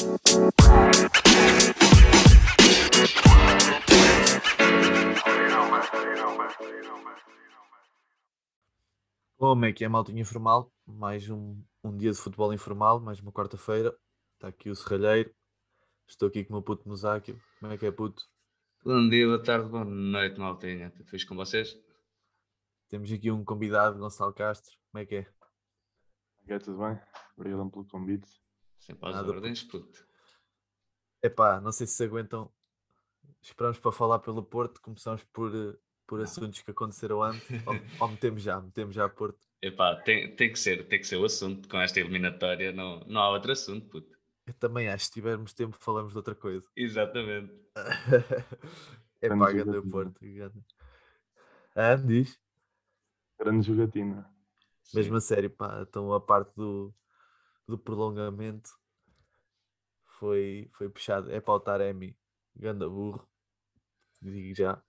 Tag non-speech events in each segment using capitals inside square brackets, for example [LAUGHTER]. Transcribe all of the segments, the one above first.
Como é que é, maltinha informal? Mais um, um dia de futebol informal, mais uma quarta-feira. Está aqui o Serralheiro. Estou aqui com o meu puto Musáquio. Como é que é, puto? Bom dia, boa tarde, boa noite, maltinha. Tudo fixe com vocês? Temos aqui um convidado, Gonçalo Castro. Como é que é? Ok, tudo bem? Obrigado pelo convite. Sempre às Nada, ordens, puto. Epá, não sei se se aguentam. Esperamos para falar pelo Porto. Começamos por, eh, por assuntos que aconteceram antes. [LAUGHS] ou, ou metemos já, metemos já Porto. Epá, tem, tem, que ser, tem que ser o assunto. Com esta eliminatória não, não há outro assunto, puto. Eu também acho, se tivermos tempo, falamos de outra coisa. [LAUGHS] Exatamente. [LAUGHS] é Grande paga do jogatina. Porto. grande. Ah, diz? Grande jogatina. Mesmo a sério, pá, então a parte do, do prolongamento foi, foi puxado. É para o Taremi, ganda burro, digo já.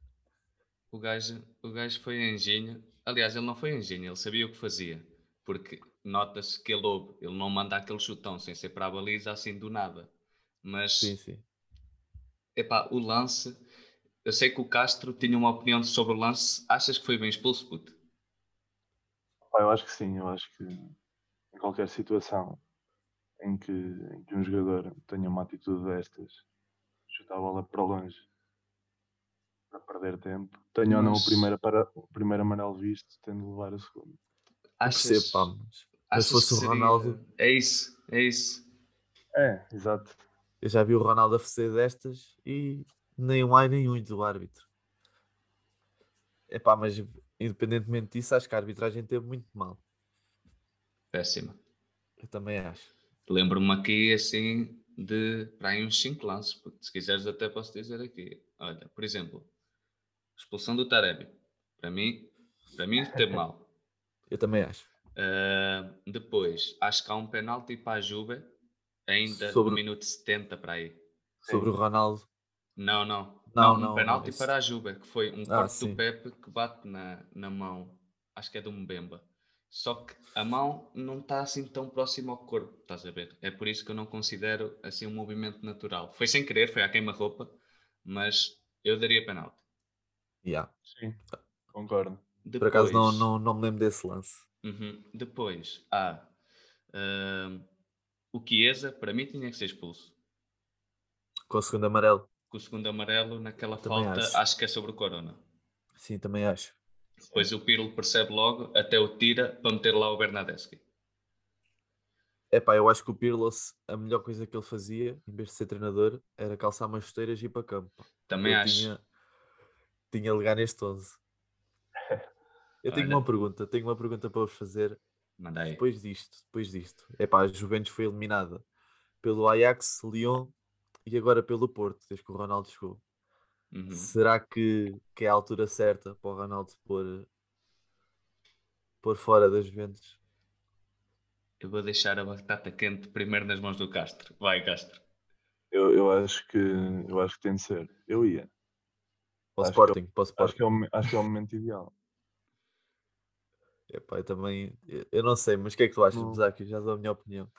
O gajo, o gajo foi engenho. Aliás, ele não foi engenho, ele sabia o que fazia. Porque nota-se que ele ouve, ele não manda aquele chutão sem ser para a baliza assim do nada. Mas, Sim, sim. epá, o lance. Eu sei que o Castro tinha uma opinião sobre o lance. Achas que foi bem expulso, puto? Eu acho que sim, eu acho que em qualquer situação em que, em que um jogador tenha uma atitude destas, chutar a bola para longe para perder tempo, tenha ou não o Mas- primeiro, para, o primeiro amarelo visto, tendo de levar o segundo. Percebo, pá, mas, mas achas se fosse que o seria- Ronaldo, É isso, é isso. É, exato. eu já vi o Ronaldo a fazer destas e nem um ai nem um do árbitro. É pá, mas independentemente disso, acho que a arbitragem teve muito mal. Péssima. Eu também acho. Lembro-me aqui assim de para aí uns 5 lances. Se quiseres, até posso dizer aqui. Olha, por exemplo, expulsão do Taremi. Para mim, para mim teve mal. [LAUGHS] Eu também acho. Ah, depois, acho que há um penalti para a Juve, ainda Sobre- no minuto 70 para aí. Sobre o Ronaldo, Não, não. Não, Não, não, um penalti isso- para a Juve, que foi um Ah, corte sim. do Pepe que bate na, na mão. Acho que é do Mbemba. Só que a mão não está assim tão próxima ao corpo, estás a ver? É por isso que eu não considero assim um movimento natural. Foi sem querer, foi à queima-roupa, mas eu daria penalti. yeah. Sim, concordo. por acaso não, Depois- não, não me lembro desse lance. Uhum. Depois há ahm, o Chiesa, para mim tinha que ser expulso. Com o segundo amarelo, Com o segundo amarelo, naquela Também falta, acho. acho. que é sobre o Corona. sim, também acho. Depois o Pirlo percebe logo, até o tira para meter lá o Bernadeschi. É pá, eu acho que o Pirlos, a melhor coisa que ele fazia, em vez de ser treinador, era calçar umas chuteiras e ir para campo. Também Ele acho. Tinha, tinha lugar neste 11. [LAUGHS] Eu tenho Olha. uma pergunta, tenho uma pergunta para vos fazer. Manda aí. Depois disto, depois disto. É pá, a Juventus foi eliminada pelo Ajax, Lyon e agora pelo Porto, desde que o Ronaldo chegou. Uhum. Será que, que é a altura certa para o Ronaldo pôr, pôr fora das Juventus? Eu vou deixar a batata quente primeiro nas mãos do Castro. Vai, Castro. Eu, eu, acho que, eu acho que tem de ser. Eu ia. Para o Acho que é o- Sporting, para Acho Sporting. que é o, mo- acho que é o momento ideal. Epá, eu também, eu- eu não sei, mas o que é que tu achas. Zaki? Já dou a minha opinião.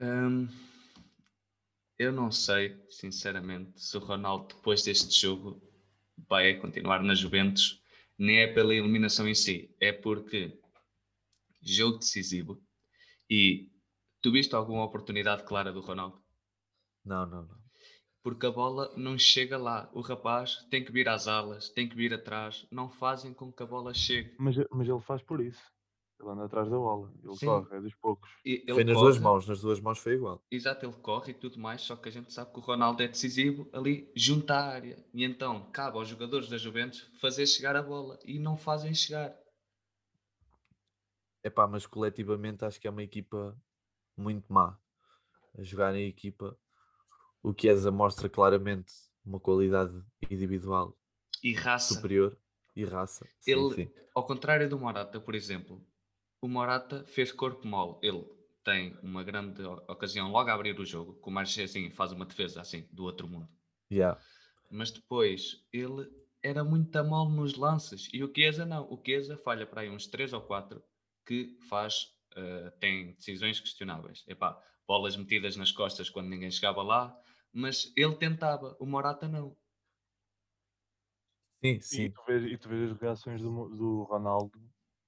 Hum, eu não sei, sinceramente, se o Ronaldo, depois deste jogo, vai continuar na Juventus. Nem é pela eliminação em si, é porque jogo decisivo. E tu viste alguma oportunidade clara do Ronaldo? Não, não, não. Porque a bola não chega lá. O rapaz tem que vir às alas, tem que vir atrás. Não fazem com que a bola chegue. Mas, mas ele faz por isso. Ele anda atrás da bola. Ele Sim. corre, é dos poucos. E Foi nas duas corre, mãos, nas duas mãos foi igual. Exato, ele corre e tudo mais, só que a gente sabe que o Ronaldo é decisivo ali junto à área. E então cabe aos jogadores da Juventus fazer chegar a bola e não fazem chegar. Epá, mas coletivamente acho que é uma equipa muito má. A jogar em equipa, o Chiesa mostra claramente uma qualidade individual E raça. superior e raça. Sim, Ele- sim. Ao contrário do Morata, por exemplo, o Morata fez corpo mole. Ele tem uma grande ocasião logo a abrir o jogo, com o Marchezinho faz uma defesa assim, do outro mundo. Yeah. Mas depois ele era muito mole nos lances. E o Chiesa não. O Chiesa falha para aí uns 3 ou 4 que faz, eh, tem decisões questionáveis. Epá, bolas metidas nas costas quando ninguém chegava lá, mas ele tentava, o Morata não. Sim, E sim. tu vês, e tu vês as reações do, do Ronaldo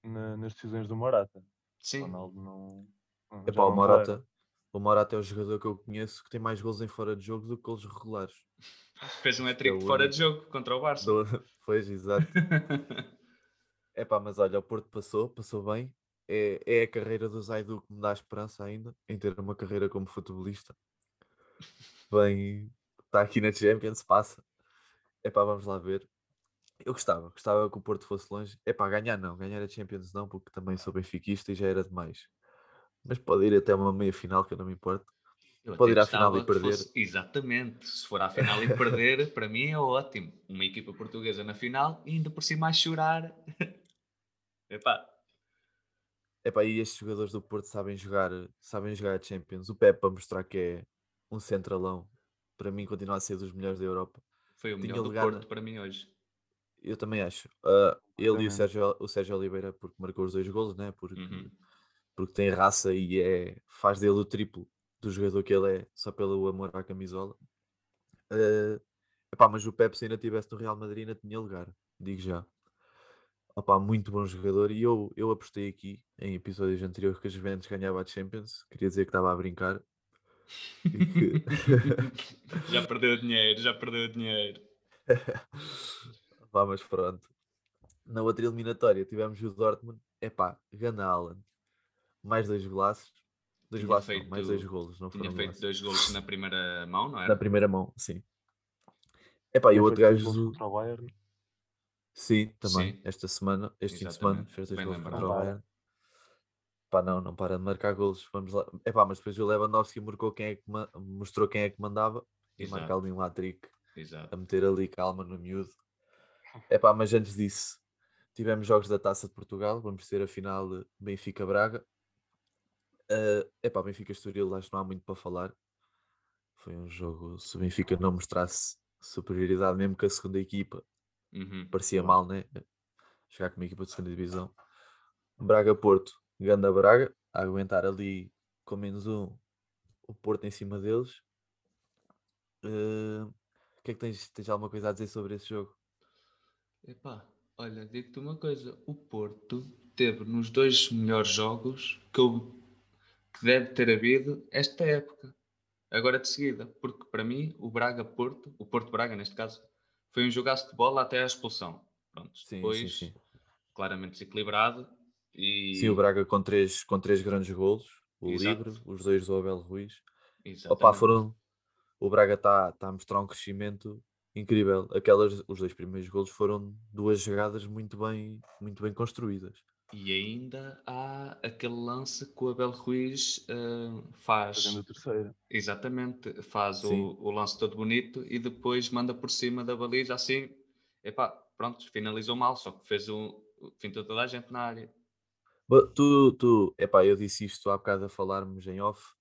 na- nas decisões do Morata. O Sim, Ronaldo não. não- Epá, o Morata, o Morata é o jogador que eu conheço que tem mais gols em fora de jogo do que gols regulares. fez um é hat-trick o fora de jogo contra o Barça. Do- [LAUGHS] Pois, exato. [LAUGHS] Epá, mas olha, o Porto passou, passou bem. É, é a carreira do Zaidu que me dá esperança ainda em ter uma carreira como futebolista. Bem, está aqui na Champions, passa. Epá, vamos lá ver. Eu gostava, gostava que o Porto fosse longe. Epá, ganhar não, ganhar a Champions não, porque também sou benfiquista e já era demais. Mas pode ir até uma meia final, que eu não me importo. Eu Pode ir à final e perder. fosse- Exatamente. Se for à final e perder, para mim é ótimo. Uma equipa portuguesa na final e ainda por cima a chorar. [LAUGHS] Epá, Epá, e estes jogadores do Porto sabem jogar, sabem jogar a Champions. O Pepe para mostrar que é um centralão, para mim continua a ser dos melhores da Europa. foi o Tinha melhor do lugar na- Porto para mim hoje. Eu também acho. Ah, ele e o. Sérgio, o Sérgio Oliveira, porque marcou os dois golos, né? porque, Uhum. porque tem raça e é, faz dele o triplo do jogador que ele é, só pelo amor à camisola. Ah, epá, mas o Pepe, se ainda estivesse no Real Madrid, ainda tinha lugar, digo já. Opá, muito bom jogador. E eu, eu apostei aqui em episódios anteriores que a Juventus ganhava a Champions. Queria dizer que estava a brincar. Que- [LAUGHS] já perdeu dinheiro, já perdeu dinheiro. [LAUGHS] Vá, mas pronto. Na outra eliminatória tivemos o Dortmund. Epá, Gana Alan. Mais dois golaços. Dois Tinha golaços, não, mais dois golos, não Tinha feito golaços. dois gols na primeira mão, não Na era? primeira mão, sim. Epá, e o outro gajo, gols contra o Bayern. sim, também, Sim. esta semana, este fim de semana, Exatamente, fez dois bem golos contra o Bayern. Pá, não, não para de marcar golos. Vamos lá. Epá, mas depois o Lewandowski marcou quem é que ma- mostrou quem é que mandava e marca Exato. ali um hat-trick. Exato. a meter ali calma no miúdo. [LAUGHS] Epá, mas antes disso, tivemos jogos da Taça de Portugal, vamos ter a final de Benfica-Braga. Uh, epá, Benfica-Estoril, acho que não há muito para falar. Foi um jogo, se o Benfica não mostrasse superioridade, mesmo que a segunda equipa, Uhum. parecia mal, né? Jogar com uma equipa de segunda divisão. Braga-Porto, Ganda Braga, a aguentar ali com menos um, o Porto em cima deles. Uh, o que é que tens, tens alguma coisa a dizer sobre esse jogo? Epá, olha, digo-te uma coisa: o Porto teve nos dois melhores jogos que, eu, que deve ter havido esta época, agora de seguida, porque para mim o Braga-Porto, o Porto-Braga neste caso, foi um jogaço de bola até à expulsão. Pronto, Sim, depois sim, sim. claramente desequilibrado e Sim, o Braga com três, com três grandes golos, o Exato. Livre, os dois do Abel Ruiz. Opa, Exatamente. foram. O Braga está tá a mostrar um crescimento incrível. Aquelas, os dois primeiros golos foram duas jogadas muito bem, muito bem construídas. E ainda há aquele lance que o Abel Ruiz ah, faz. Fazendo a terceira. Exatamente, faz o, o lance todo bonito e depois manda por cima da baliza assim. Epá, pronto, finalizou mal, só que fez o. Fintou toda a gente na área. But tu, tu, epá, eu disse isto há bocado a falarmos em off.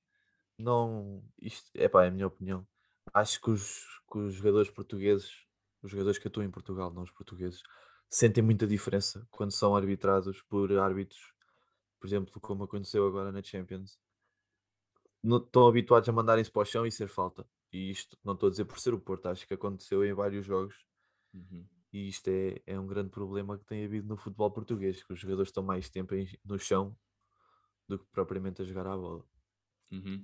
Não, isto, epá, é a minha opinião. Acho que os, que os jogadores portugueses, os jogadores que atuam em Portugal, não os portugueses, sentem muita diferença quando são arbitrados por árbitros, por exemplo, como aconteceu agora na Champions. Não, estão habituados a mandarem-se para o chão e ser falta. E isto não estou a dizer por ser o Porto, acho que aconteceu em vários jogos. Uhum. E isto é, é um grande problema que tem havido no futebol português, que os jogadores estão mais tempo em- no chão do que propriamente a jogar à bola. Uhum.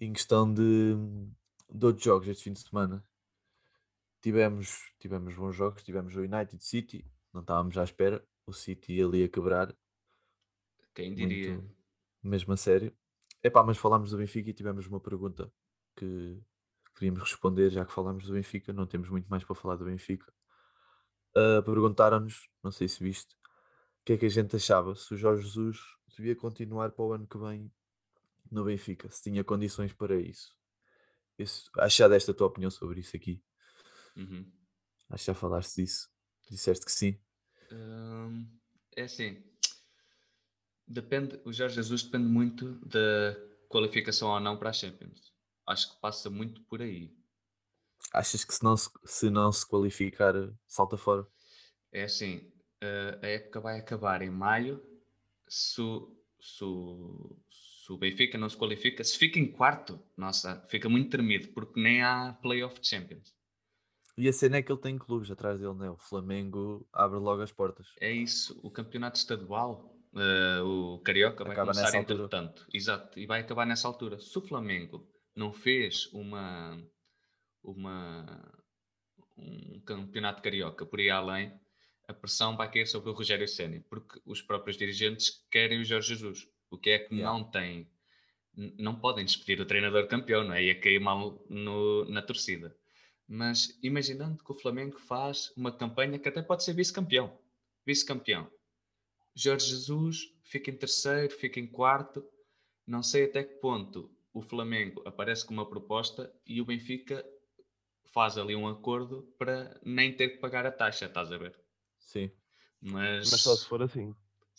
Em questão de, de outros jogos este fim de semana, tivemos, tivemos bons jogos, tivemos o United City, não estávamos à espera, o City ali a quebrar, Quem diria? muito, mesmo a sério. Epá, mas falámos do Benfica e tivemos uma pergunta que queríamos responder, já que falámos do Benfica, não temos muito mais para falar do Benfica. Ah, Perguntaram-nos, não sei se viste, o que é que a gente achava, se o Jorge Jesus devia continuar para o ano que vem no Benfica, se tinha condições para isso. Isso acho que já deste a tua opinião sobre isso aqui. Uhum. Acho que já falaste disso. Disseste que sim. Hum, é assim. Depende, o Jorge Jesus depende muito da qualificação ou não para a Champions. Acho que passa muito por aí. Achas que se não se, se, não se qualificar, salta fora? É assim, eh, a época vai acabar em maio. Se se se o Benfica não se qualifica, se fica em quarto, nossa, fica muito tremido, porque nem há Playoff Champions. E a cena é que ele tem clubes atrás dele, né? O Flamengo abre logo as portas. É isso, o campeonato estadual, uh, o Carioca vai Acaba começar nessa altura. entretanto. Exato, e vai acabar nessa altura. Se o Flamengo não fez uma, uma, um campeonato carioca por aí além, a pressão vai cair sobre o Rogério Ceni, porque os próprios dirigentes querem o Jorge Jesus, o que é que Yeah. não tem, não podem despedir o treinador campeão, não é? Ia cair mal no- na torcida. Mas imaginando que o Flamengo faz uma campanha que até pode ser vice-campeão, vice-campeão. Jorge Jesus fica em terceiro, fica em quarto. Não sei até que ponto o Flamengo aparece com uma proposta e o Benfica faz ali um acordo para nem ter que pagar a taxa, estás a ver? Sim. Mas, Mas só se for assim.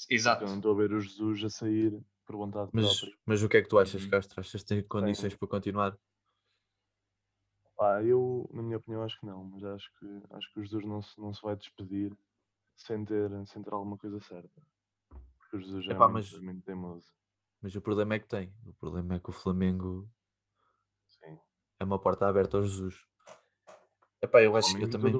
Exato, Eu não estou a ver o Jesus a sair por vontade Mas, própria. mas o que é que tu achas, Uhum. Castro? Achas que tem condições para continuar? Pá, eu, na minha opinião, acho que não, mas acho que, acho que o Jesus não se, não se vai despedir sem ter, sem ter alguma coisa certa. Porque o Jesus já Epá, é muito, mas- muito teimoso. Mas o problema é que tem. O problema é que o Flamengo Sim. é uma porta aberta ao Jesus. Epá, eu acho que eu também.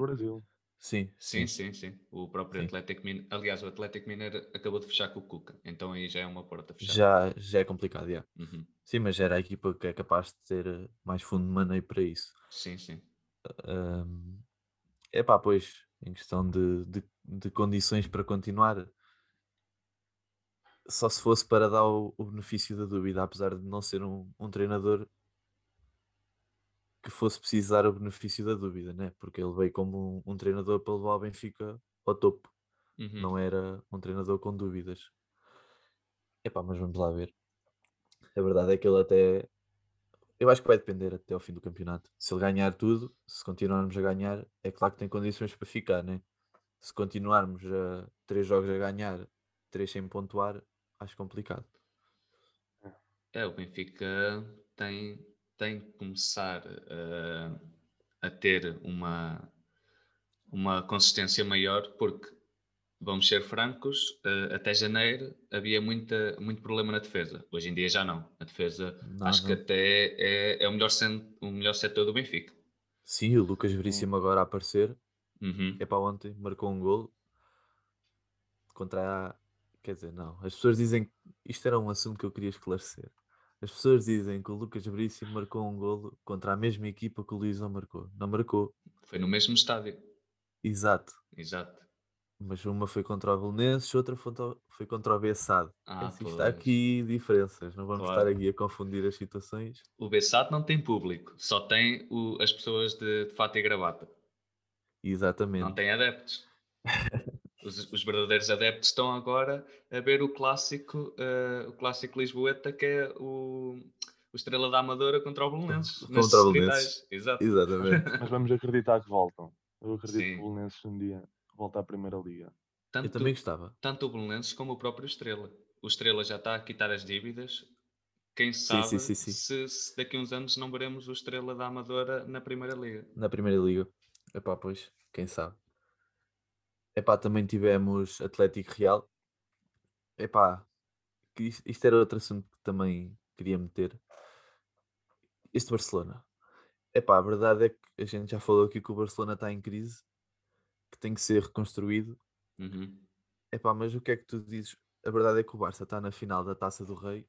Sim, sim, sim, sim. O próprio Sim. Atlético Mineiro, aliás, o Atlético Mineiro acabou de fechar com o Cuca, então aí já é uma porta fechada. Já, já é complicado, já. Uhum. Sim, mas era a equipa que é capaz de ter eh, mais fundo de maneio para isso. Sim, sim. É pá, pois, em questão de, de, de condições para continuar, só se fosse para dar o, o benefício da dúvida, apesar de não ser um, um treinador que fosse precisar o benefício da dúvida, né? Porque ele veio como um, um treinador para levar o Benfica ao topo, Uhum. não era um treinador com dúvidas. Epá, mas vamos lá ver. A verdade é que ele até. Eu acho que vai depender até ao fim do campeonato. Se ele ganhar tudo, se continuarmos a ganhar, é claro que tem condições para ficar, né? Se continuarmos a três jogos a ganhar, três sem pontuar, acho complicado. É, o Benfica tem, tem que começar eh, a ter uma, uma consistência maior, porque, vamos ser francos, eh, até janeiro havia muita, muito problema na defesa. Hoje em dia já não. A defesa Não, acho que até é, é o, melhor o melhor setor do Benfica. Sim, o Lucas Veríssimo agora a aparecer. Uhum. É para ontem, marcou um golo contra a. Quer dizer, não. As pessoas dizem que isto era um assunto que eu queria esclarecer. As pessoas dizem que o Lucas Veríssimo marcou um golo contra a mesma equipa que o Luís não marcou. Não marcou. Foi no mesmo estádio. Exato. Exato. Mas uma foi contra o Belenenses, outra foi contra- o Bessado. Ah, Existe pois. aqui diferenças. Não vamos Claro. estar aqui a confundir as situações. O Bessat não tem público, só tem o- as pessoas de, de fato e gravata. Exatamente. Não tem adeptos. [LAUGHS] Os, os verdadeiros adeptos estão agora a ver o clássico, eh, o clássico Lisboeta, que é o, o Estrela da Amadora contra o Belenenses. Contra o Belenenses. Exato. Exatamente. [LAUGHS] Mas vamos acreditar que voltam. Eu acredito Sim. que o Belenenses um dia volta à Primeira Liga. Eu Tanto, também gostava. tanto o Belenenses como o próprio Estrela. O Estrela já está a quitar as dívidas. Quem Sim, sabe sim, sim, sim. Se, se daqui a uns anos não veremos o Estrela da Amadora na Primeira Liga. Na Primeira Liga. Epá, pois, quem sabe. Epá, também tivemos Atlético Real. Epá, isto, isto era outro assunto que também queria meter. Este Barcelona. Epá, a verdade é que a gente já falou aqui que o Barcelona está em crise, que tem que ser reconstruído. Uhum. Epá, mas o que é que tu dizes? A verdade é que o Barça está na final da Taça do Rei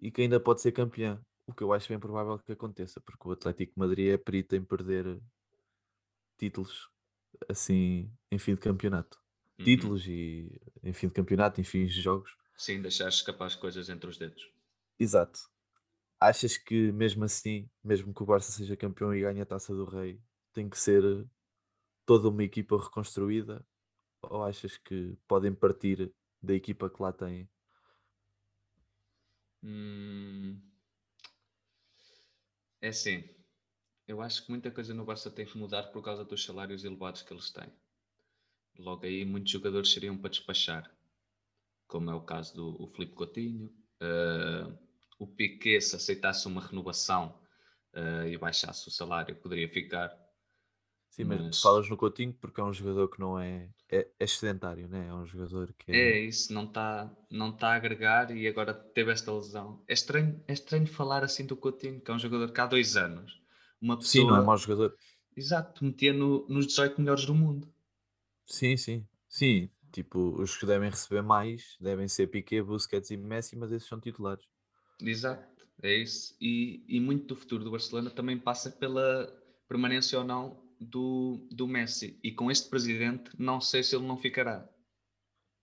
e que ainda pode ser campeão. O que eu acho bem provável que aconteça, porque o Atlético Madrid é perito em perder títulos assim em fim de campeonato. Uhum. Títulos e em fim de campeonato, em fins de jogos. Sim, deixar escapar as coisas entre os dedos. Exato. Achas que mesmo assim, mesmo que o Barça seja campeão e ganhe a Taça do Rei, tem que ser toda uma equipa reconstruída? Ou achas que podem partir da equipa que lá têm? Hum, É assim, eu acho que muita coisa no Barça tem que mudar por causa dos salários elevados que eles têm. Logo aí, muitos jogadores seriam para despachar, como é o caso do o Filipe Coutinho. eh, o Piquet, se aceitasse uma renovação eh, e baixasse o salário, poderia ficar. Sim, mas Mas falas no Coutinho porque é um jogador que não é, é, é sedentário, né? É um jogador que é. é isso, não está não tá a agregar e agora teve esta lesão. É estranho, é estranho falar assim do Coutinho, que é um jogador que há dois anos, uma Sim, não é pessoa, mau jogador. exato, metia no, nos 18 melhores do mundo. Sim, sim. Sim, tipo, os que devem receber mais devem ser Piqué, Busquets e Messi, mas esses são titulares. Exato, é isso. E, e muito do futuro do Barcelona também passa pela permanência ou não do, do Messi. E com este presidente, não sei se ele não ficará.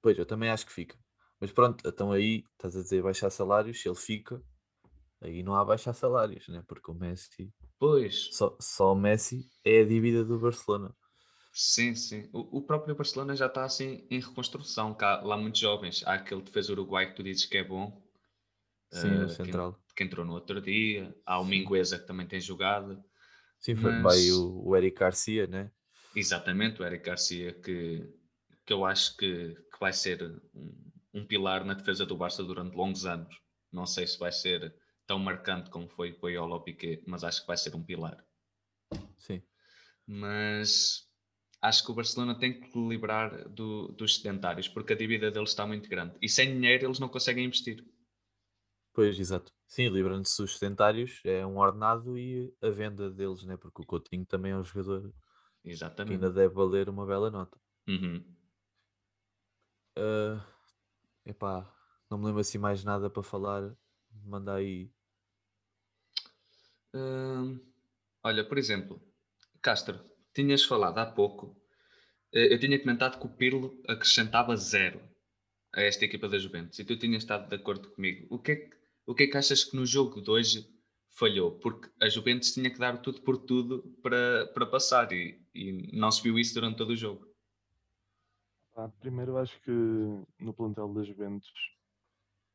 Pois, eu também acho que fica. Mas pronto, então aí estás a dizer baixar salários, se ele fica, aí não há baixar salários, né? Porque o Messi, Pois, só, só o Messi é a dívida do Barcelona. sim, sim. O, o próprio Barcelona já está assim em reconstrução. Cá, lá muitos jovens. Há aquele defesa Uruguai que tu dizes que é bom, Sim, eh, o que, central. que entrou no outro dia. Há o Mingueza que também tem jogado. Sim, foi, Mas, o, o Eric Garcia, né? exatamente, o Eric Garcia, que, que eu acho que, que vai ser um, um pilar na defesa do Barça durante longos anos. Não sei se vai ser tão marcante como foi o Iola ou Piqué, mas acho que vai ser um pilar. Sim. Mas acho que o Barcelona tem que livrar do- dos sedentários, porque a dívida deles está muito grande. E sem dinheiro eles não conseguem investir. Pois, exato. Sim, livrando-se dos sedentários, é um ordenado e a venda deles, né? Porque o Coutinho também é um jogador que Exatamente. ainda deve valer uma bela nota. Uhum. Ah, epá, não me lembro assim mais nada para falar. Manda aí. Olha, por exemplo, Castro, tinhas falado há pouco, eh, eu tinha comentado que o Pirlo acrescentava zero a esta equipa da Juventus e tu tinhas estado de acordo comigo. O que é que, o que, é que achas que no jogo de hoje falhou? Porque a Juventus tinha que dar tudo por tudo para, para passar e, e não se viu isso durante todo o jogo. Pá, primeiro, acho que no plantel das Juventus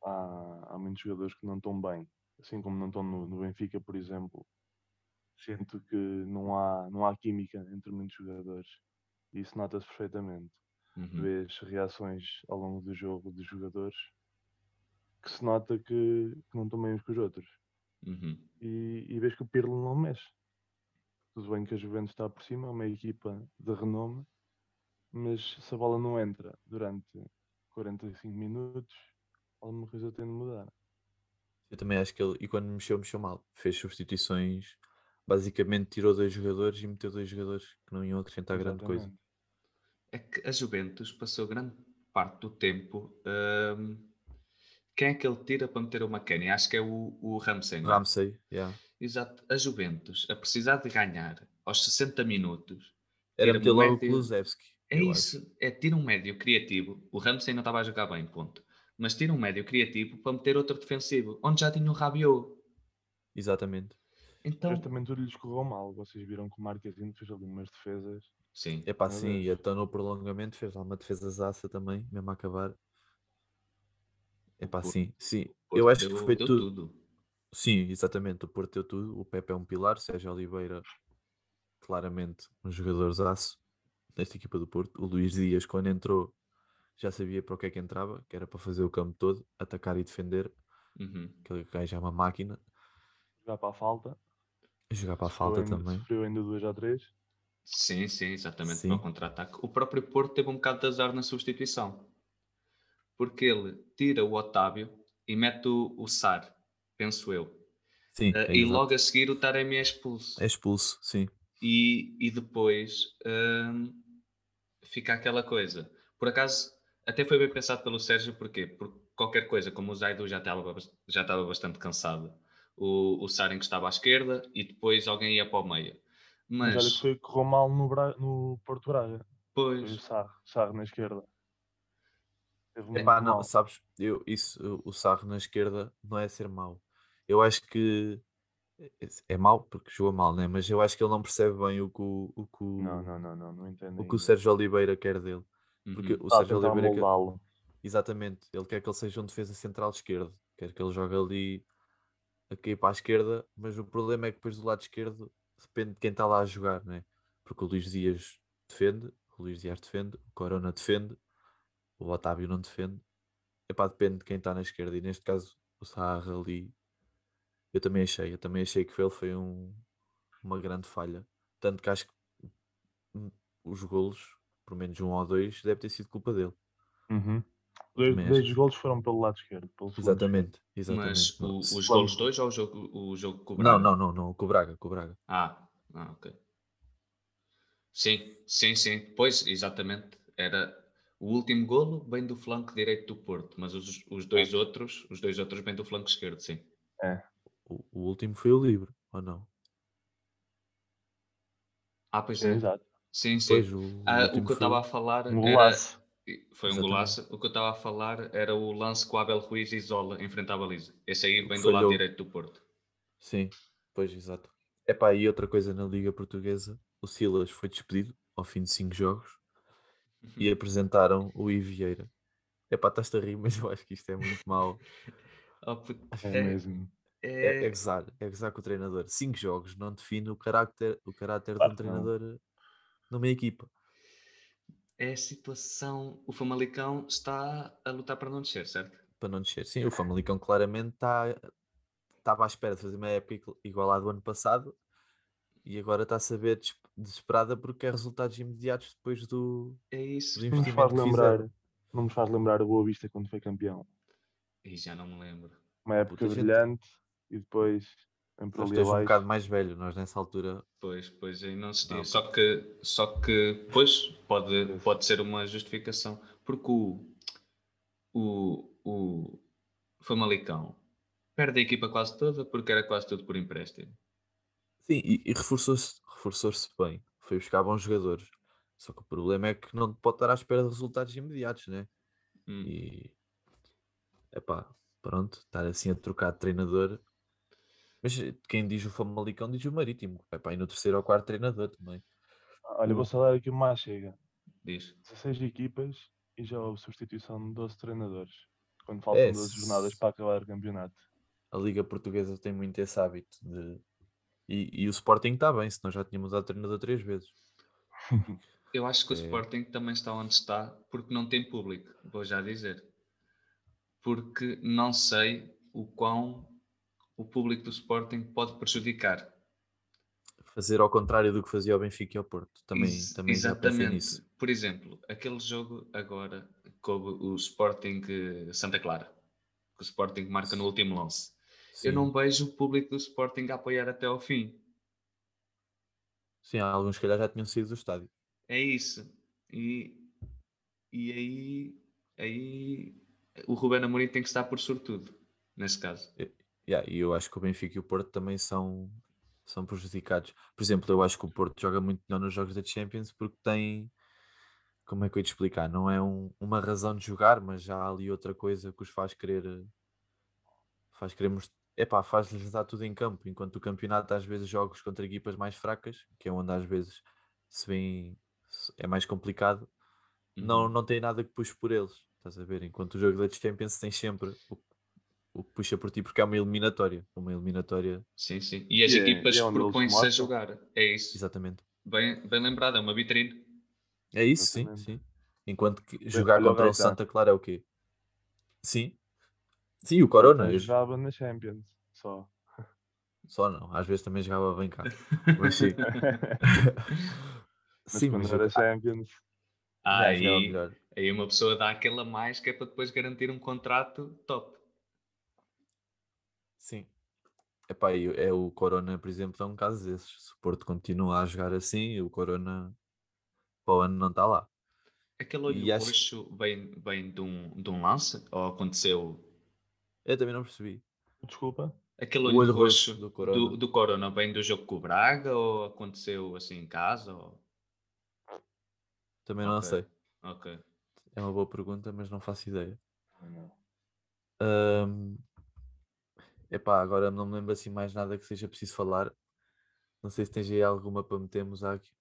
há, há muitos jogadores que não estão bem, assim como não estão no, no Benfica, por exemplo. Sinto que não há, não há química entre muitos jogadores e isso nota-se perfeitamente. Uhum. Vês reações ao longo do jogo dos jogadores que se nota que, que não estão bem uns com os outros. Uhum. E, e vês que o Pirlo não mexe. Tudo bem que a Juventus está por cima, é uma equipa de renome, mas se a bola não entra durante 45 minutos, alguma coisa tem de mudar. Eu também acho que ele, e quando mexeu, mexeu mal. Fez substituições, basicamente tirou dois jogadores e meteu dois jogadores que não iam acrescentar grande coisa. Exatamente. É que a Juventus passou grande parte do tempo. hum, quem é que ele tira para meter o McKennie? Acho que é o, o Ramsey. não é? Ramsey, yeah. Exato. A Juventus, a precisar de ganhar aos 60 minutos, Era meter um logo o Kulusevski. é isso. acho. É tira um médio criativo. O Ramsey não estava a jogar bem, ponto. Mas tira um médio criativo para meter outro defensivo, onde já tinha o Rabiot. Exatamente. Então, Justamente tudo lhes correu mal. Vocês viram que o Marquezine fez ali umas defesas. sim. Epá, Meu sim, e até no prolongamento fez lá uma defesa zaça também, mesmo a acabar. Epá, Porto- sim, sim. Porto Eu acho que foi tudo. tudo. Sim, exatamente. O Porto deu tudo. O Pepe é um pilar. Sérgio Oliveira, claramente, um jogador zaço nesta equipa do Porto. O Luís Dias, quando entrou, já sabia para o que é que entrava, que era para fazer o campo todo, atacar e defender. Uhum. Aquele gajo é uma máquina. Jogar para a falta. Jogar para a Sofreu falta ainda, também. Sofreu ainda duas ou três. Sim, sim, exatamente, Sim. para o contra-ataque. O próprio Porto teve um bocado de azar na substituição. Porque ele tira o Otávio e mete o, o Sar, penso eu. Sim, é e exato. logo a seguir o Taremi é expulso. é expulso, sim. E, e depois hum, fica aquela coisa. Por acaso, até foi bem pensado pelo Sérgio, porquê? Porque qualquer coisa, como o Zaidu já estava, já estava bastante cansado, o, o Sar encostava à esquerda e depois alguém ia para o meio. Mas, Mas, olha que foi o que correu mal no, Bra... no Porto Braga. Foi o Sarro na esquerda. Teve muito Epá, não, mal. sabes, eu, isso, o Sarro na esquerda não é ser mau. Eu acho que é- é mau porque jogou mal, né? Mas eu acho que ele não percebe bem o que o, o, que o, Não, não, não, não, não entendo. o, que o. Sérgio Oliveira quer dele. Porque uhum, o Sérgio Oliveira quer, moldá-lo. exatamente, ele quer que ele seja um defesa central esquerdo, quer que ele jogue ali a cair para a esquerda, mas o problema é que depois do lado esquerdo depende de quem está lá a jogar, né? Porque o Luís Dias defende, o Luís Dias defende, o Corona defende, o Otávio não defende. Epá, depende de quem está na esquerda. E neste caso, o Sarra ali, eu também achei. Eu também achei que ele foi um- uma grande falha. Tanto que acho que os golos, por menos um ou dois, deve ter sido culpa dele. Uhum. Dois, dois golos foram pelo lado esquerdo. Pelo Exatamente, exatamente. Mas Não, o- os golos dois ou o jogo, o jogo com o Não, Braga? não, não, não, com o Braga, com o Braga. Ah, ah, ok. Sim, sim, sim. Pois, exatamente. Era o último golo vem do flanco direito do Porto, mas os, os dois outros, os dois outros vêm do flanco esquerdo, sim. O, o último foi o livre, ou não? Ah, pois esquerdo. é. Exato. Sim, sim. Pois, o, o Ah, o que eu estava a falar Um era. golaço. Foi um Exatamente. golaço. O que eu estava a falar era o lance o Abel Ruiz isola em frente à baliza. Esse aí vem do lado direito do Porto. Sim, pois, exato. Epá, e outra coisa na Liga Portuguesa, o Silas foi despedido ao fim de cinco jogos e [LAUGHS] apresentaram o Ivieira. Epá, estás-te a rir, [LAUGHS] mas eu acho que isto é muito mau. [LAUGHS] Oh, É, mesmo. É, é é, gozar, é gozar com o treinador. Cinco jogos não define o carácter, o caráter Claro de um que não. Numa equipa. é a situação. O Famalicão está a lutar para não descer, certo? Para não descer. Sim, o Famalicão claramente está estava à espera de fazer uma época igu- igual à do ano passado e agora está a saber des- desesperada porque quer resultados imediatos depois do, É isso. Não me investimento faz lembrar, não me faz lembrar o Boa Vista quando foi campeão. E já não me lembro. Uma época Puta, gente- brilhante e depois Nós ali estás um bocado mais velho, nós nessa altura. Pois, pois aí não se Não, diz. Só que, só que, pois, pode, pode ser uma justificação. Porque o, o, o Famalicão perde a equipa quase toda porque era quase tudo por empréstimo. Sim, e, e reforçou-se reforçou-se bem. Foi buscar bons jogadores. Só que o problema é que não pode estar à espera de resultados imediatos, né? Hum. E epá, pronto, estar assim a trocar de treinador. Mas eh, quem diz o Famalicão diz o Marítimo. Epá, e no terceiro ou quarto treinador também. Olha, vou só dar aqui uma chega. Diz. 16 equipas e já houve substituição de 12 treinadores. Quando faltam É, 12 se- jornadas para acabar o campeonato. A Liga Portuguesa tem muito esse hábito de. E, e o Sporting está bem, senão já tinha mudado de treinador três vezes. [LAUGHS] Eu acho que o É. Sporting também está onde está porque não tem público, vou já dizer. Porque não sei o quão o público do Sporting pode prejudicar. Fazer ao contrário do que fazia o Benfica e ao Porto. Também, Ex- também exatamente. Por exemplo, aquele jogo agora com o Sporting eh, Santa Clara, que o Sporting marca no último lance. Eu Sim. não vejo o público do Sporting a apoiar até ao fim. Sim, alguns se calhar já tinham saído do estádio. É isso. E, e aí, aí o Ruben Amorim tem que estar por sortudo, nesse caso. Yeah, e eu acho que o Benfica e o Porto também são, são prejudicados. Por exemplo, eu acho que o Porto joga muito melhor nos jogos da Champions porque tem. Como é que eu ia te explicar? Não é um- uma razão de jogar, mas já há ali outra coisa que os faz querer. Faz querer most- Epá, faz-lhes dar tudo em campo. Enquanto o campeonato, às vezes, jogos contra equipas mais fracas, que é onde às vezes se vê. É mais complicado. Não, Uhum. não tem nada que puxe por eles. Estás a ver? Enquanto o jogo da Champions tem sempre o, o que puxa por ti, porque é uma eliminatória. Uma eliminatória, Sim, sim. E as E é- equipas e é propõem-se a jogar. É isso. exatamente. Bem, bem lembrado, é uma vitrine. É isso, sim, Exatamente. sim. Enquanto que jogar olha o contra o. Santa Clara é o quê? Sim. Sim, o Corona. Então, eu- jogava na Champions. Só. Só não. Às vezes também jogava bem cá. [LAUGHS] Mas sim. Mas sim, quando mas era eu- Champions. jogava Aí, melhor. aí uma pessoa dá aquela mais que é para depois garantir um contrato top. Sim. Epá, e é o Corona, por exemplo, é um caso desses. Se o Porto continua a jogar assim, o Corona para o ano não está lá. Aquele olho E acho- roxo vem, vem de, um, de um lance? Ou aconteceu? Eu também não percebi. Desculpa. Aquele O olho, olho roxo, roxo do do, Corona. do, Corona vem do jogo com o Braga? Ou aconteceu assim em casa? Ou... Também não Ok. sei. Ok. É uma boa pergunta, mas não faço ideia. Não. Ahm, Epá, agora não me lembro assim mais nada que seja preciso falar. Não sei se tens aí alguma para metermos aqui.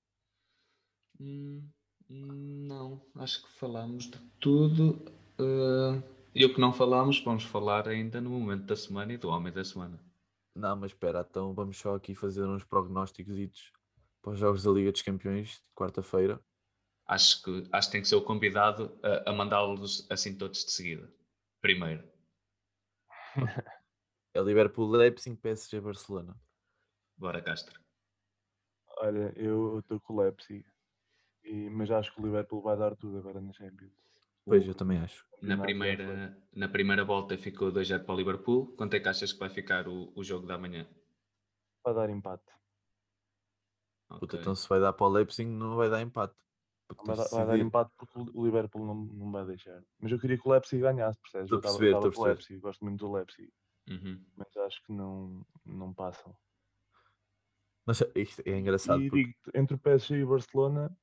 Hum, não, acho que falámos de tudo. eh, e o que não falámos, vamos falar ainda no momento da semana e do homem da semana. Não, mas espera, então vamos só aqui fazer uns prognósticos para os Jogos da Liga dos Campeões de quarta-feira. Acho que, acho que tem que ser o convidado a, a mandá-los assim todos de seguida. Primeiro. [LAUGHS] É Liverpool, Leipzig, PSG, Barcelona. Bora, Castro. Olha, eu estou com o Leipzig. E, mas acho que o Liverpool vai dar tudo agora na Champions. Pois, eu também acho. Na primeira, na primeira volta ficou 2-0 para o Liverpool. Quanto é que achas que vai ficar o, o jogo da manhã? Vai dar empate. Puta, Ok. então se vai dar para o Leipzig, não vai dar empate. Porque Vai, vai dar empate porque o Liverpool não, não vai deixar. Mas eu queria que o Leipzig ganhasse, percebes? Estou a perceber, estou a o perceber. Leipzig, gosto muito do Leipzig. Uhum. Mas acho que não, não passam. Mas isto é engraçado e porque digo entre o PSG e o Barcelona,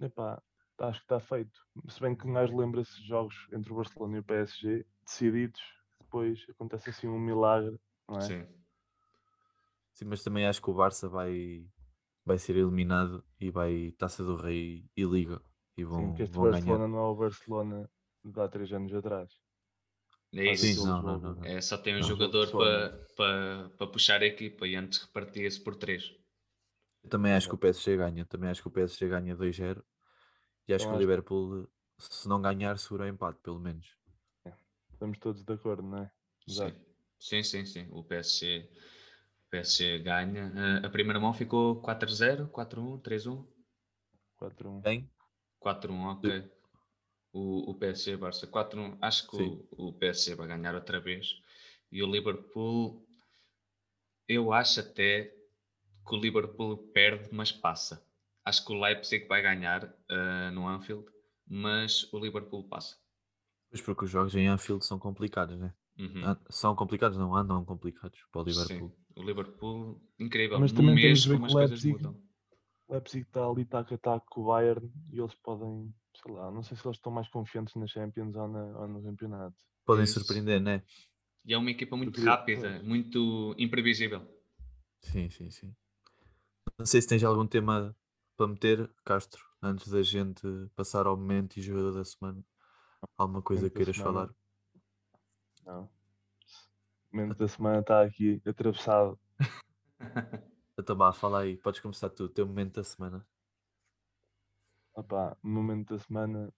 epá, acho que está feito. Se bem que gajo lembra-se de jogos entre o Barcelona e o PSG decididos, depois acontece assim um milagre, não é? Sim. Sim, mas também acho que o Barça vai, vai ser eliminado e vai Taça do Rei e Liga. E vão, Sim, porque este vão Barcelona ganhar. não é o Barcelona de há três anos atrás. É isso. Sim, não, não, não, não. É, só tem um Não. jogador para para para puxar a equipa e antes repartia-se por três. Eu também acho que o PSG ganha. Também acho que o PSG ganha 2-0. E acho que o acho- Liverpool, se não ganhar, segura o empate, pelo menos. Estamos todos de acordo, não é? Exato. Sim, sim, sim. sim. O PSG, o PSG ganha. Ah, a primeira mão ficou 4-0, 4-1, 3-1. 4-1. Quem? 4-1, ok. O, o PSG Barça 4-1. Acho que o, o PSG vai ganhar outra vez. E o Liverpool, eu acho até que o Liverpool perde, mas passa. Acho que o Leipzig vai ganhar ah, no Anfield, mas o Liverpool passa. Pois porque os jogos em Anfield são complicados, né? Uhum. São complicados, não andam complicados para o Liverpool. Sim, o Liverpool, incrível. Mas Num também temos mês de ver como que as o coisas mudam. O Leipzig está ali taco a taco com o Bayern e eles podem, sei lá, não sei se eles estão mais confiantes na Champions ou, na, ou no campeonato. Podem Isso. surpreender, né? E é uma equipa muito queria- rápida, pois. muito imprevisível. Sim, sim, sim. Não sei se tens algum tema para meter, Castro, antes da gente passar ao momento e jogador da semana. Alguma coisa que queiras semana. falar? Não. O momento da semana está aqui atravessado. [LAUGHS] Então vá, fala aí. Podes começar tu, o teu momento da semana. Opá, o momento da semana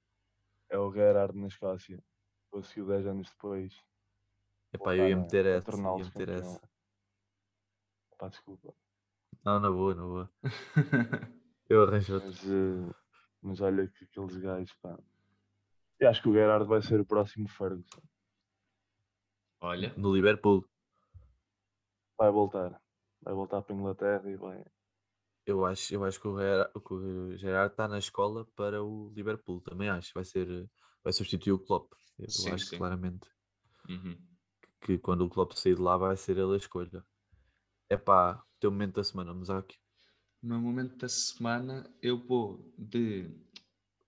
é o Gerard na Escócia. Conseguiu 10 anos depois. Epá, eu ia meter essa, ia meter essa. Pá, desculpa. Não, na boa, na boa. [LAUGHS] Eu arranjo outro. Mas, eh, mas olha que aqueles gajos, pá. Eu acho que o Gerard vai ser o próximo Ferguson. Olha, No Liverpool, Vai voltar. Vai voltar para a Inglaterra e vai. eu acho, eu acho que o Gerard, o está na escola para o Liverpool, também acho. Vai ser, vai substituir o Klopp. Eu Sim, acho sim. claramente uhum. que quando o Klopp sair de lá vai ser ele a escolha. Epá, teu momento da semana, Musaki. no meu momento da semana eu vou de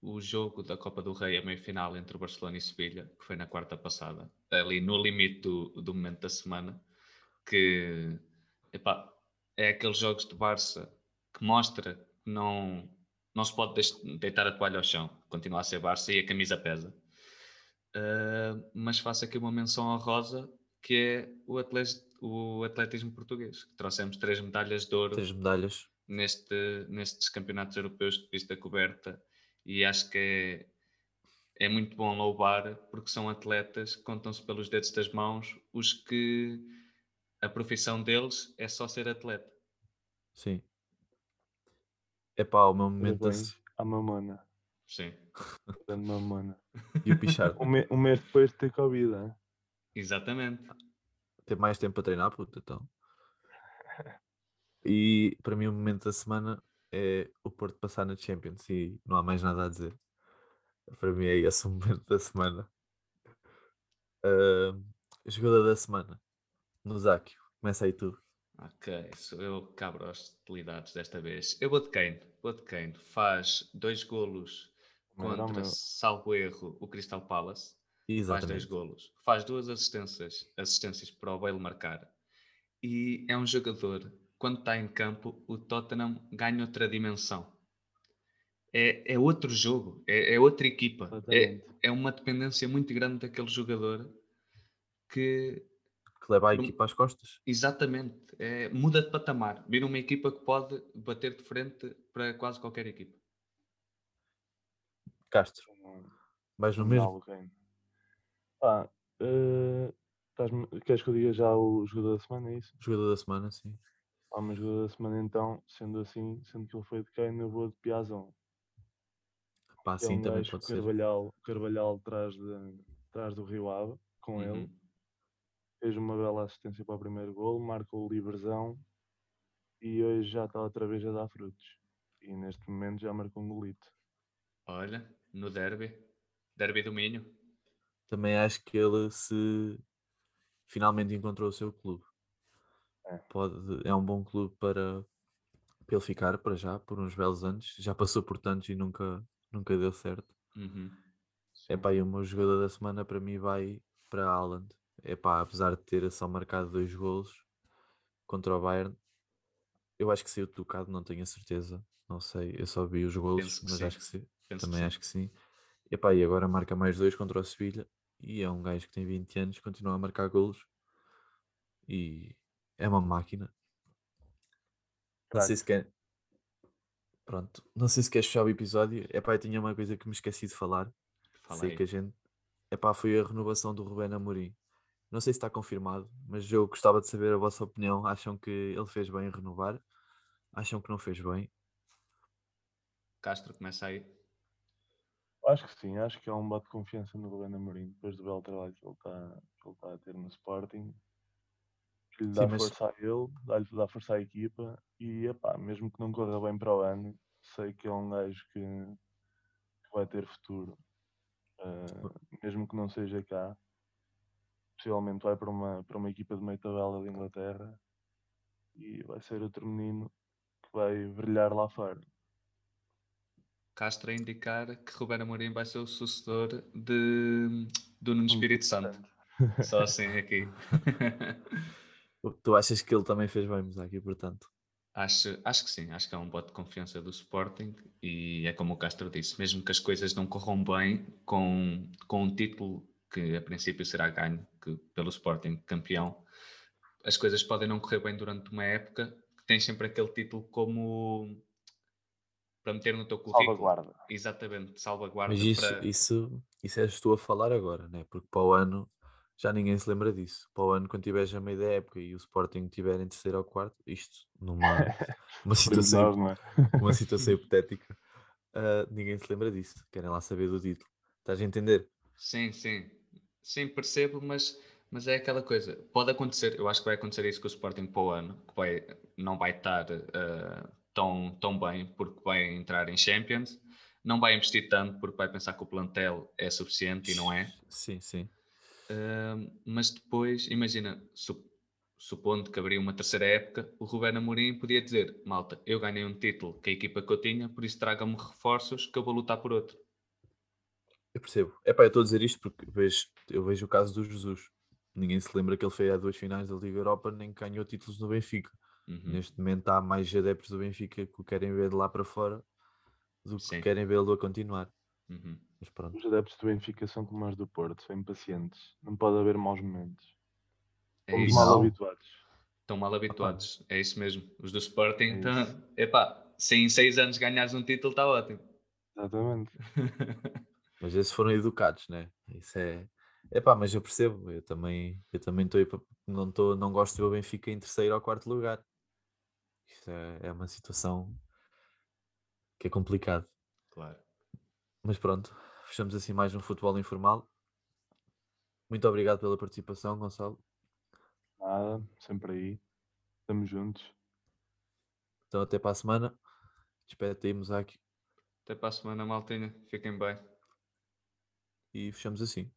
o jogo da Copa do Rei, a meia-final entre o Barcelona e Sevilha, que foi na quarta passada, ali no limite do, do momento da semana, que epá, é aqueles jogos de Barça que mostra que não, não se pode deitar a toalha ao chão, continua a ser Barça e a camisa pesa. Ah, mas faço aqui uma menção honrosa que é o, atles- o atletismo português, que trouxemos três medalhas de ouro Três medalhas. neste, nestes campeonatos europeus de pista coberta e acho que é, é muito bom louvar porque são atletas que contam-se pelos dedos das mãos os que a profissão deles é só ser atleta. Sim. Epá, o meu momento da Parabéns à mamona. Sim, Grande mamona. E o Pichard. Um, [LAUGHS] me- um mês depois de ter Covid, hein? exatamente. ter mais tempo para treinar, puta, então. [LAUGHS] E para mim o momento da semana é o Porto passar na Champions e não há mais nada a dizer. Para mim é esse o momento da semana. Jogador da semana. No Záquio. Começa aí tu. Ok, sou eu que cabro as hostilidades desta vez. Eu vou de Kane, vou de Kane. Faz dois golos Não contra, meu. salvo erro, o Crystal Palace. faz dois Exatamente. golos, faz duas assistências, assistências para o Bale marcar. E é um jogador, quando está em campo, o Tottenham ganha outra dimensão. É, é outro jogo, é, é outra equipa. É, Exatamente. é uma dependência muito grande daquele jogador que, Que leva a um- equipa às costas. exatamente, é, muda de patamar. Vira uma equipa que pode bater de frente para quase qualquer equipa. Castro. Vais no mesmo? alguém. Pá, eh, estás-me- queres que eu diga já o jogador da semana? É isso? Jogador da semana, sim. Ah, mas jogador da semana então, sendo assim, sendo que ele foi de Kane, eu vou de Piazon. Pá, É assim um também pode ser. Carvalhal, Carvalhal atrás, de, atrás do Rio Ave, com ele. Fez uma bela assistência para o primeiro gol, marcou o livresão e hoje já está outra vez a dar frutos. E neste momento já marcou um golito. Olha, no derby. Derby do Minho. Também acho que ele se finalmente encontrou o seu clube. É. Pode, é um bom clube para, para ele ficar para já, por uns belos anos. Já passou por tantos e nunca, nunca deu certo. Uhum. É pá, e o meu jogador da semana para mim vai para Haaland. É pá, apesar de ter só marcado dois golos contra o Bayern, eu acho que saiu tocado, não tenho a certeza. Não sei, eu só vi os golos, mas sim. acho que sim. Penso Também que acho que sim. E, pá, e agora marca mais dois contra o Sevilha. E é um gajo que tem 20 anos, continua a marcar golos. E é uma máquina. Não sei se quer. Pronto, não sei se queres fechar o episódio. É pá, eu tinha uma coisa que me esqueci de falar. Fala sei aí. que a gente. É pá, foi a renovação do Rubén Amorim. Não sei se está confirmado, mas eu gostava de saber a vossa opinião. Acham que ele fez bem em renovar? Acham que não fez bem? Castro começa aí. Acho que sim, acho que há um bate de confiança no Rubén Amorim, depois do belo trabalho que ele está que ele está a ter no Sporting. Que lhe Sim, dá mas- força a ele, dá-lhe dá força à equipa e epá, mesmo que não corra bem para o ano, sei que é um gajo que, que vai ter futuro. Ah, mesmo que não seja cá, possivelmente vai para uma, para uma equipa de meio tabela de Inglaterra e vai ser outro menino que vai brilhar lá fora. Castro a indicar que Ruben Amorim vai ser o sucessor de, do Nuno Espírito Santo. Só assim aqui. [LAUGHS] Tu achas que ele também fez bem, aqui portanto? Acho, acho que sim, acho que é um bote de confiança do Sporting e é como o Castro disse, mesmo que as coisas não corram bem com, com um título que a princípio será ganho que, pelo Sporting campeão, as coisas podem não correr bem durante uma época, que tens sempre aquele título como para meter no teu currículo. Salvaguarda. Exatamente, salvaguarda Mas isso, para... isso, isso és tu a falar agora, né? Porque para o ano já ninguém se lembra disso. Para o ano, quando tiveres a meio da época e o Sporting estiver em terceiro ou quarto, isto numa [LAUGHS] uma situação, nós, não é? [LAUGHS] uma situação hipotética, ah, ninguém se lembra disso. Querem lá saber do título. Estás a entender? Sim, sim. Sim, percebo, mas, mas é aquela coisa. Pode acontecer, eu acho que vai acontecer isso com o Sporting para o ano, que vai, não vai estar eh, tão, tão bem porque vai entrar em Champions, não vai investir tanto porque vai pensar que o plantel é suficiente e não é. Sim, sim. Ahm, mas depois, imagina, su- supondo que abriu uma terceira época, o Ruben Amorim podia dizer: Malta, eu ganhei um título que a equipa que eu tinha, por isso traga-me reforços que eu vou lutar por outro. Eu percebo. É pá, eu estou a dizer isto porque vejo, eu vejo o caso do Jesus. Ninguém se lembra que ele foi a duas finais da Liga Europa nem que ganhou títulos no Benfica. Uhum. Neste momento há mais adeptos do Benfica que o querem ver de lá para fora do que Sim. querem vê-lo a continuar. Uhum. Mas pronto. Os adeptos do Benfica são como os do Porto, são impacientes. Não pode haver maus momentos. É isso. mal habituados. Estão mal habituados, é isso mesmo. Os do Sporting, É estão... isso. epá, se em seis anos ganhares um título, está ótimo. Exatamente. [LAUGHS] Mas esses foram educados, né? Isso é. É pá, mas eu percebo. Eu também eu também estou aí pa- não, tô, não gosto de ver o Benfica em terceiro ou quarto lugar. Isto é, é uma situação que é complicado. Claro. Mas pronto, fechamos assim mais um futebol informal. Muito obrigado pela participação, Gonçalo. Nada, sempre aí. Estamos juntos. Então até para a semana. Despedimos aqui Até para a semana, maltinha. Fiquem bem. E fechamos assim.